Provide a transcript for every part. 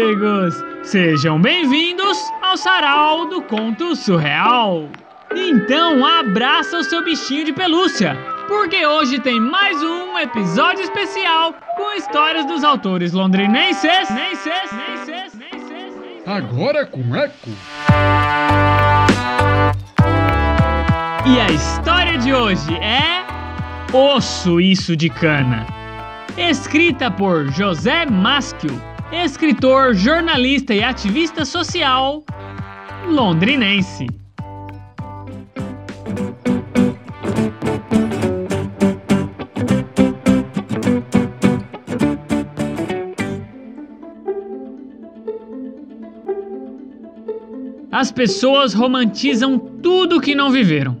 amigos! Sejam bem-vindos ao Sarau do Conto Surreal. Então, abraça o seu bichinho de pelúcia, porque hoje tem mais um episódio especial com histórias dos autores londrinenses. Nenses, nenses, nenses, Agora com eco. E a história de hoje é O Suíço de Cana, escrita por José Maschio, escritor, jornalista e ativista social londrinense. As pessoas romantizam tudo que não viveram.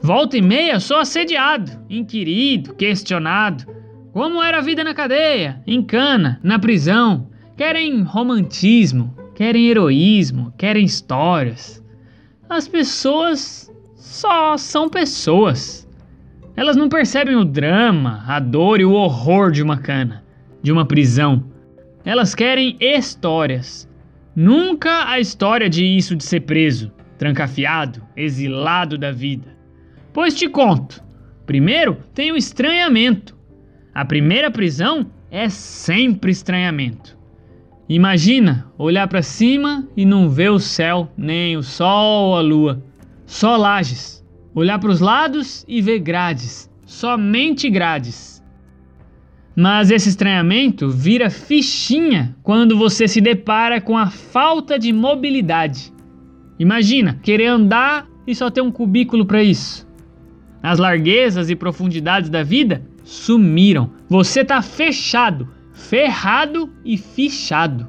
Volta e meia sou assediado, inquirido, questionado. Como era a vida na cadeia, em cana, na prisão? Querem romantismo, querem heroísmo, querem histórias. As pessoas só são pessoas. Elas não percebem o drama, a dor e o horror de uma cana, de uma prisão. Elas querem histórias. Nunca a história de isso de ser preso, trancafiado, exilado da vida. Pois te conto. Primeiro tem o estranhamento. A primeira prisão é sempre estranhamento. Imagina olhar para cima e não ver o céu, nem o sol ou a lua, só lajes. Olhar para os lados e ver grades, somente grades. Mas esse estranhamento vira fichinha quando você se depara com a falta de mobilidade. Imagina querer andar e só ter um cubículo para isso. As larguezas e profundidades da vida sumiram. Você tá fechado, ferrado e fichado.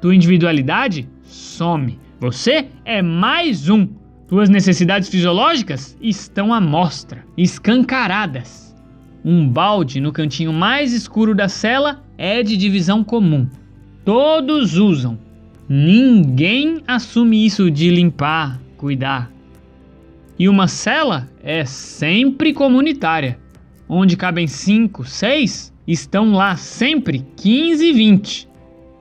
Tua individualidade some. Você é mais um. Tuas necessidades fisiológicas estão à mostra, escancaradas. Um balde no cantinho mais escuro da cela é de divisão comum. Todos usam. Ninguém assume isso de limpar, cuidar. E uma cela é sempre comunitária. Onde cabem 5, 6, estão lá sempre 15 e 20.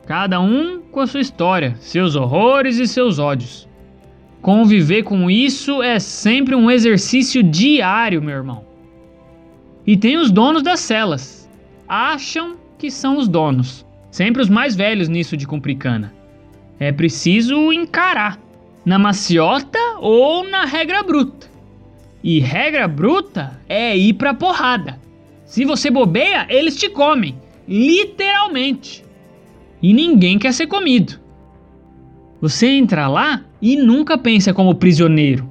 Cada um com a sua história, seus horrores e seus ódios. Conviver com isso é sempre um exercício diário, meu irmão. E tem os donos das celas. Acham que são os donos. Sempre os mais velhos nisso de cumprir cana. É preciso encarar. Na maciota ou na regra bruta. E regra bruta é ir pra porrada. Se você bobeia, eles te comem. Literalmente. E ninguém quer ser comido. Você entra lá e nunca pensa como prisioneiro.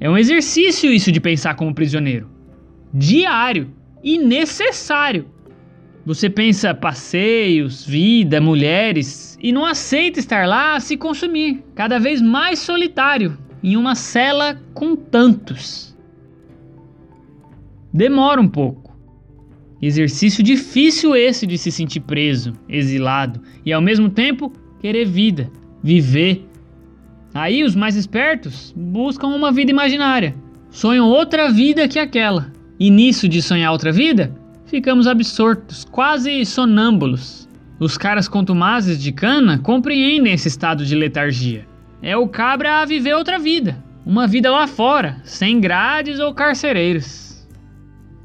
É um exercício isso de pensar como prisioneiro. Diário e necessário. Você pensa passeios, vida, mulheres e não aceita estar lá a se consumir, cada vez mais solitário, em uma cela com tantos. Demora um pouco. Exercício difícil esse de se sentir preso, exilado e ao mesmo tempo querer vida, viver. Aí os mais espertos buscam uma vida imaginária, sonham outra vida que aquela. E nisso de sonhar outra vida, ficamos absortos, quase sonâmbulos. Os caras contumazes de cana compreendem esse estado de letargia. É o cabra a viver outra vida, uma vida lá fora, sem grades ou carcereiros.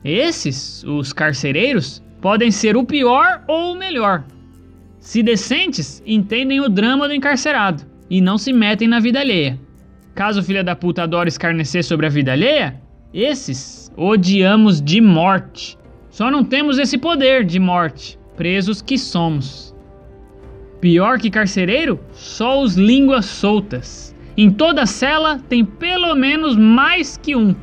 Esses, os carcereiros, podem ser o pior ou o melhor. Se decentes, entendem o drama do encarcerado e não se metem na vida alheia. Caso o filho da puta adore escarnecer sobre a vida alheia, esses odiamos de morte. Só não temos esse poder de morte, presos que somos. Pior que carcereiro, só os línguas soltas. Em toda cela tem pelo menos mais que um.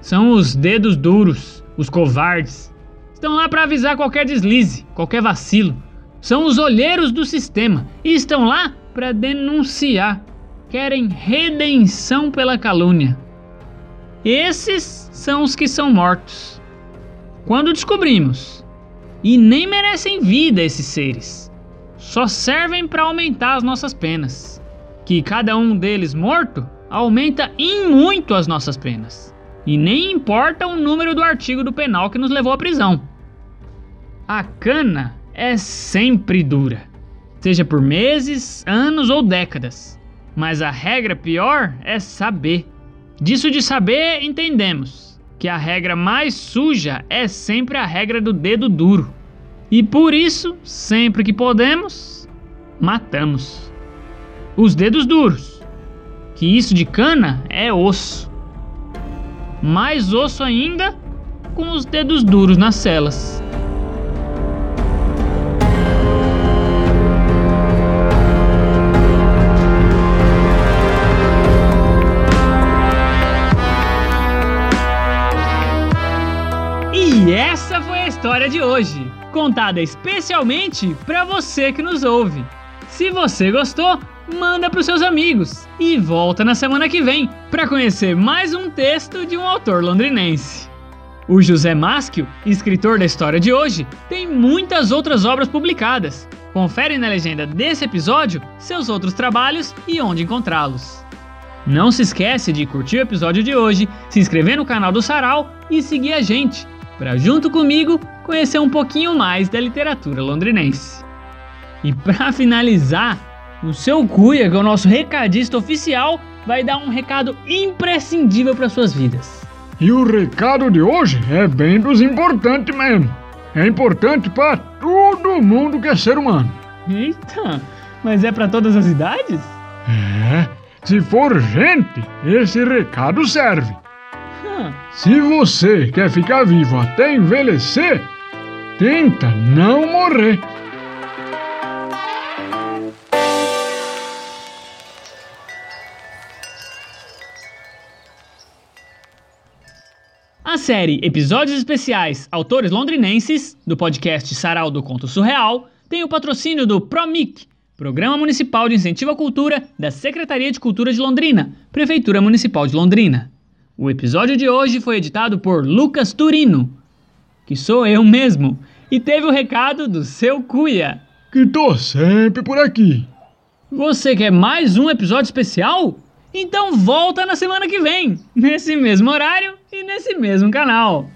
São os dedos duros, os covardes. Estão lá para avisar qualquer deslize, qualquer vacilo. São os olheiros do sistema e estão lá para denunciar. Querem redenção pela calúnia. Esses são os que são mortos. Quando descobrimos, e nem merecem vida esses seres, só servem para aumentar as nossas penas. Que cada um deles morto aumenta em muito as nossas penas. E nem importa o número do artigo do penal que nos levou à prisão. A cana é sempre dura. seja por meses, anos ou décadas. Mas a regra pior é saber. Disso de saber, entendemos que a regra mais suja é sempre a regra do dedo duro. E por isso, sempre que podemos, matamos. Os dedos duros. Que isso de cana é osso. Mais osso ainda com os dedos duros nas celas. E essa foi a história de hoje, contada especialmente para você que nos ouve. Se você gostou, manda para os seus amigos e volta na semana que vem para conhecer mais um texto de um autor londrinense. O José Maschio, escritor da história de hoje, tem muitas outras obras publicadas. Confere na legenda desse episódio seus outros trabalhos e onde encontrá-los. Não se esquece de curtir o episódio de hoje, se inscrever no canal do Sarau e seguir a gente para junto comigo conhecer um pouquinho mais da literatura londrinense. E para finalizar, o seu Cuia, que é o nosso recadista oficial, vai dar um recado imprescindível para suas vidas. E o recado de hoje é bem dos importantes mesmo. É importante para todo mundo que é ser humano. Eita, mas é para todas as idades? É, se for gente, esse recado serve. Se você quer ficar vivo até envelhecer, tenta não morrer. A série Episódios Especiais Autores Londrinenses, do podcast Sarau do Conto Surreal, tem o patrocínio do PROMIC, Programa Municipal de Incentivo à Cultura da Secretaria de Cultura de Londrina, Prefeitura Municipal de Londrina. O episódio de hoje foi editado por Lucas Turino, que sou eu mesmo, e teve o recado do seu Cuia. Que tô sempre por aqui. Você quer mais um episódio especial? Então volta na semana que vem, nesse mesmo horário e nesse mesmo canal.